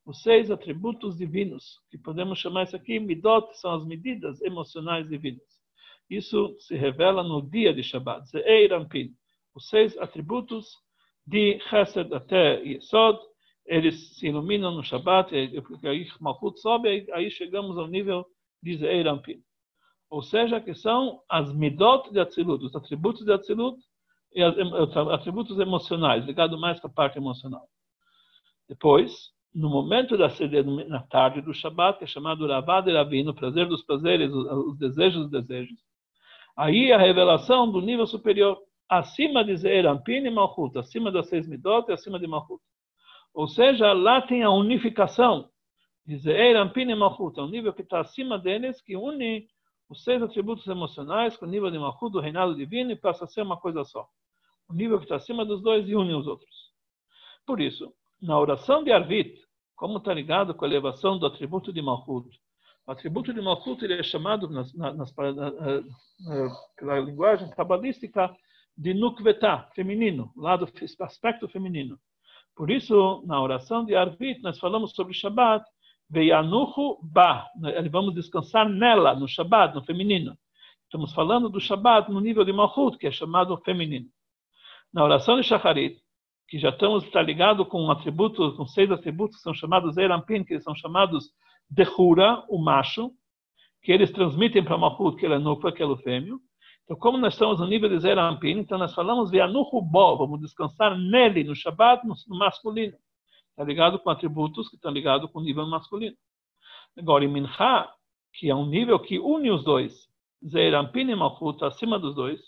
Speaker 1: os seis atributos divinos, que podemos chamar isso aqui, midot, são as medidas emocionais divinas. Isso se revela no dia de Shabbat. Ze'er Ampin, os seis atributos de Chesed até Yesod, eles se iluminam no Shabbat, porque aí Malchut sobe, aí chegamos ao nível de Ze'er Ampin ou seja, que são as midot de Atzilut, os atributos de Atzilut e os atributos emocionais, ligado mais com a parte emocional. Depois, no momento da sede, na tarde do Shabat, que é chamado Ravad Ravino, prazer dos prazeres, os desejos dos desejos, aí a revelação do nível superior, acima de Zeir Ampin e Malchut, acima das seis midot e acima de Malchut. Ou seja, lá tem a unificação de Zeir Ampin e Malchut, é um nível que está acima deles, que une os seis atributos emocionais com o nível de Malchut do reinado divino e passa a ser uma coisa só. O nível que está acima dos dois e une os outros. Por isso, na oração de Arvit, como está ligado com a elevação do atributo de Malchut, o atributo de Malchut ele é chamado nas, nas, pela linguagem cabalística de Nukvetá, feminino, lado aspecto feminino. Por isso, na oração de Arvit, nós falamos sobre Shabbat, Veianuhu ba. Vamos descansar nela, no Shabbat, no feminino. Estamos falando do Shabbat no nível de Malchut, que é chamado feminino. Na oração de Shacharit, que já estamos está ligado com um com seis atributos que são chamados Erampin, que são chamados Dehura, o macho, que eles transmitem para Malchut, que ele é Nukva, que é o fêmeo. Então, como nós estamos no nível de Zerampin, então nós falamos Veanuhu bo, vamos descansar nele, no Shabbat, no masculino. Está ligado com atributos que estão ligados com o nível masculino. Agora, em Minha, que é um nível que une os dois, Zeirampin e Malchut, acima dos dois,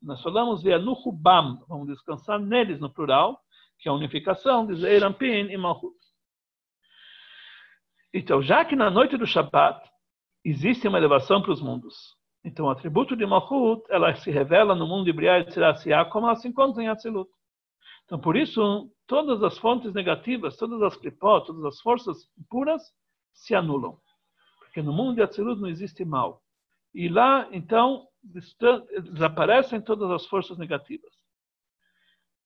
Speaker 1: nós falamos de Anuhubam, vamos descansar neles no plural, que é a unificação de Zeirampin e Malchut. Então, já que na noite do Shabbat existe uma elevação para os mundos, então o atributo de Malchut, ela se revela no mundo de Briah e Tzirasiá como ela se encontra em Atzilut. Então, por isso, todas as fontes negativas, todas as klipot, todas as forças puras se anulam. Porque no mundo de Atzilut não existe mal. E lá, então, desaparecem todas as forças negativas.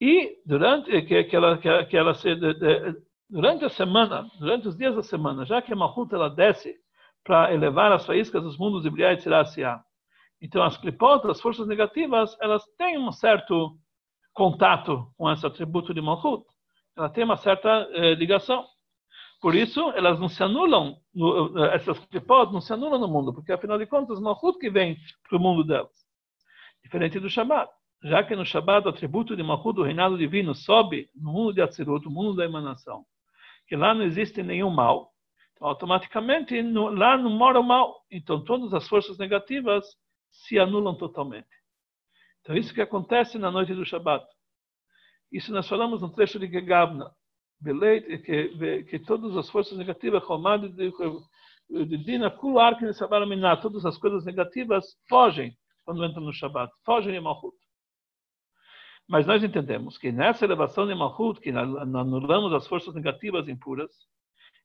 Speaker 1: E durante que, que ela, que, que ela se, de, de, durante a semana, durante os dias da semana, já que a Mahut ela desce para elevar as faíscas dos mundos de Briah e Tzirasiá, então as klipot, as forças negativas, elas têm um certo contato com esse atributo de Malchut. Ela tem uma certa eh, ligação. Por isso, elas não se anulam, no, eh, essas klipot não se anulam no mundo, porque afinal de contas, Malchut que vem para o mundo delas. Diferente do Shabbat. Já que no Shabbat o atributo de Malchut, do reinado divino, sobe no mundo de Atzirut, o mundo da emanação, que lá não existe nenhum mal, então, automaticamente no, lá não mora o mal. Então todas as forças negativas se anulam totalmente. Então, isso que acontece na noite do Shabat. Isso nós falamos no trecho de Gegabna. Que, que todas as forças negativas, de Dina, Kular, que todas as coisas negativas fogem quando entram no Shabat, fogem de Malchut. Mas nós entendemos que nessa elevação de Malchut, que anulamos as forças negativas impuras,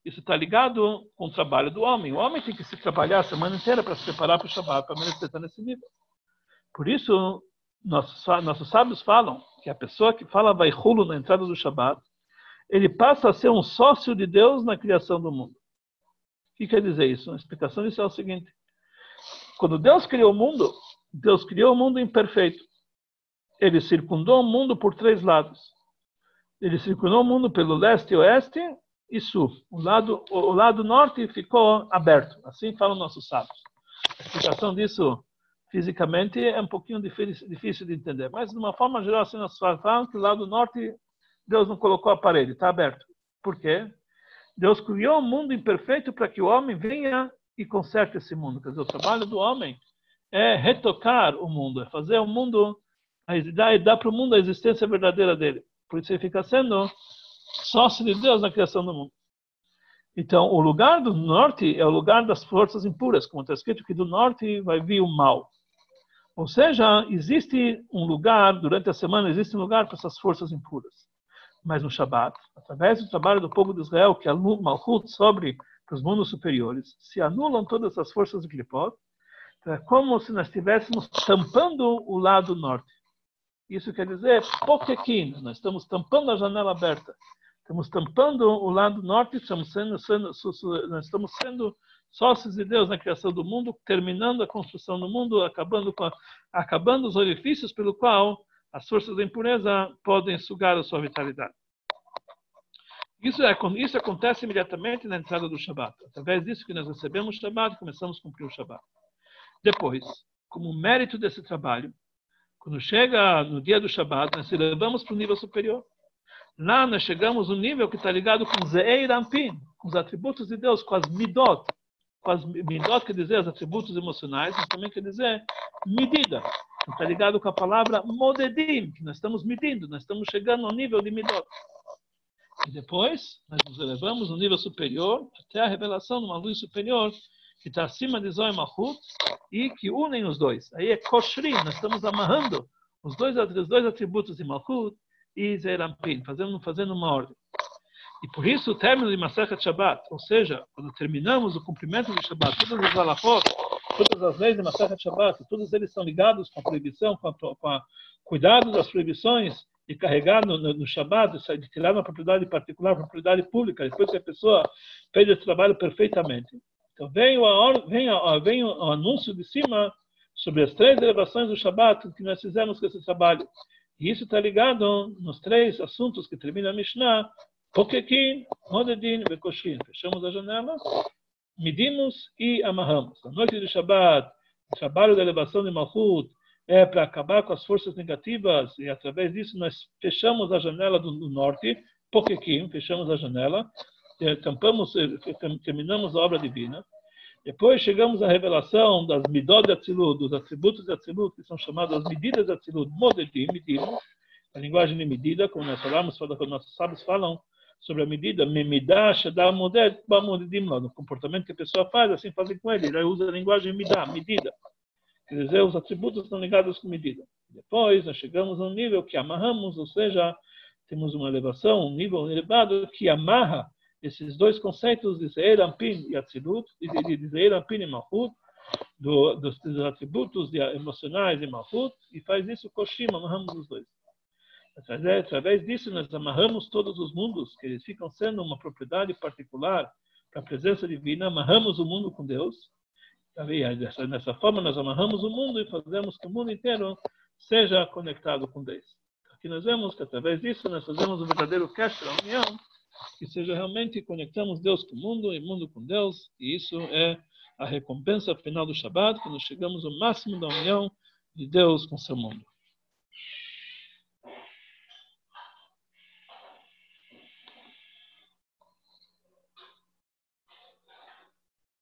Speaker 1: isso está ligado com o trabalho do homem. O homem tem que se trabalhar a semana inteira para se preparar para o Shabat, para merecer estar nesse nível. Por isso, nossos, nossos sábios falam que a pessoa que fala Vaihulo na entrada do Shabat, ele passa a ser um sócio de Deus na criação do mundo. O que quer dizer isso? A explicação disso é o seguinte: quando Deus criou o mundo, Deus criou o mundo imperfeito. Ele circundou o mundo por três lados. Ele circundou o mundo pelo leste, oeste e sul. O lado, o lado norte ficou aberto. Assim falam nossos sábios. A explicação disso fisicamente é um pouquinho difícil de entender. Mas, de uma forma geral, assim, nós falamos que o lado norte, Deus não colocou a parede, está aberto. Por quê? Deus criou um mundo imperfeito para que o homem venha e conserte esse mundo. Quer dizer, o trabalho do homem é retocar o mundo, é fazer o mundo, dar, dar para o mundo a existência verdadeira dele. Por isso ele fica sendo sócio de Deus na criação do mundo. Então, o lugar do norte é o lugar das forças impuras, como está escrito que do norte vai vir o mal. Ou seja, existe um lugar, durante a semana, existe um lugar para essas forças impuras. Mas no Shabat, através do trabalho do povo de Israel, que o Malchut sobre os mundos superiores, se anulam todas essas forças de Klipot, então é como se nós estivéssemos tampando o lado norte. Isso quer dizer, Pokekin, nós estamos tampando a janela aberta. Estamos tampando o lado norte, estamos sendo, sendo, nós estamos sendo sócios de Deus na criação do mundo, terminando a construção do mundo, acabando, com acabando os orifícios pelo qual as forças da impureza podem sugar a sua vitalidade. Isso, é, isso acontece imediatamente na entrada do Shabat. Através disso que nós recebemos o Shabat, começamos a cumprir o Shabat. Depois, como mérito desse trabalho, quando chega no dia do Shabat, nós elevamos para o nível superior. Lá nós chegamos no nível que está ligado com Zeir Ampin, com os atributos de Deus, com as midot. Com as midot quer dizer os atributos emocionais, mas também quer dizer medida. Está ligado com a palavra modedim, que nós estamos medindo, nós estamos chegando ao nível de midot. E depois, nós nos elevamos no nível superior, até a revelação de uma luz superior, que está acima de Zoe Mahut, e que unem os dois. Aí é Koshrin, nós estamos amarrando os dois, os dois atributos de Malchut, e fazendo, fazendo uma ordem. E por isso o término de Masechet Shabbat, ou seja, quando terminamos o cumprimento do Shabbat, todas as alafot, todas as leis de Masechet Shabbat, todos eles são ligados com a proibição, com a, com a cuidado das proibições de carregar no, no, no Shabbat, de tirar uma propriedade particular, uma propriedade pública, depois que a pessoa fez esse trabalho perfeitamente. Então vem o, vem, vem o anúncio de cima sobre as três elevações do Shabbat que nós fizemos com esse trabalho. E isso está ligado nos três assuntos que termina a Mishnah, Pokekin, Modedin e Koshin. Fechamos a janela, medimos e amarramos. A noite do Shabbat, o trabalho da elevação de Malchut, é para acabar com as forças negativas e através disso nós fechamos a janela do, do norte, Pokekim, fechamos a janela, tampamos, terminamos a obra divina. Depois chegamos à revelação das midot de Atzilut, dos atributos de Atzilut, que são chamadas medidas de Atzilut, modedim, medimos, a linguagem de medida, como nós falamos, quando nossos sábios falam sobre a medida, memidá, shadá, moded, modedim, no comportamento que a pessoa faz, assim fazem com ele, ele usa a linguagem midá, medida. Quer dizer, os atributos estão ligados com medida. Depois nós chegamos a um nível que amarramos, ou seja, temos uma elevação, um nível elevado que amarra esses dois conceitos de Zeir Ampin e Atzilut, de, Zeir Ampin e Malchut, do, dos, dos, atributos de, emocionais de Malchut, e faz isso Koshim, amarramos os dois. Através, disso, nós amarramos todos os mundos, que eles ficam sendo uma propriedade particular para a presença divina, amarramos o mundo com Deus. Dessa, forma, nós amarramos o mundo e fazemos que o mundo inteiro seja conectado com Deus. Aqui nós vemos que, através disso, nós fazemos o verdadeiro Kesher, a união, que seja realmente conectamos Deus com o mundo e mundo com Deus, e isso é a recompensa final do Shabat, quando chegamos ao máximo da união de Deus com seu mundo.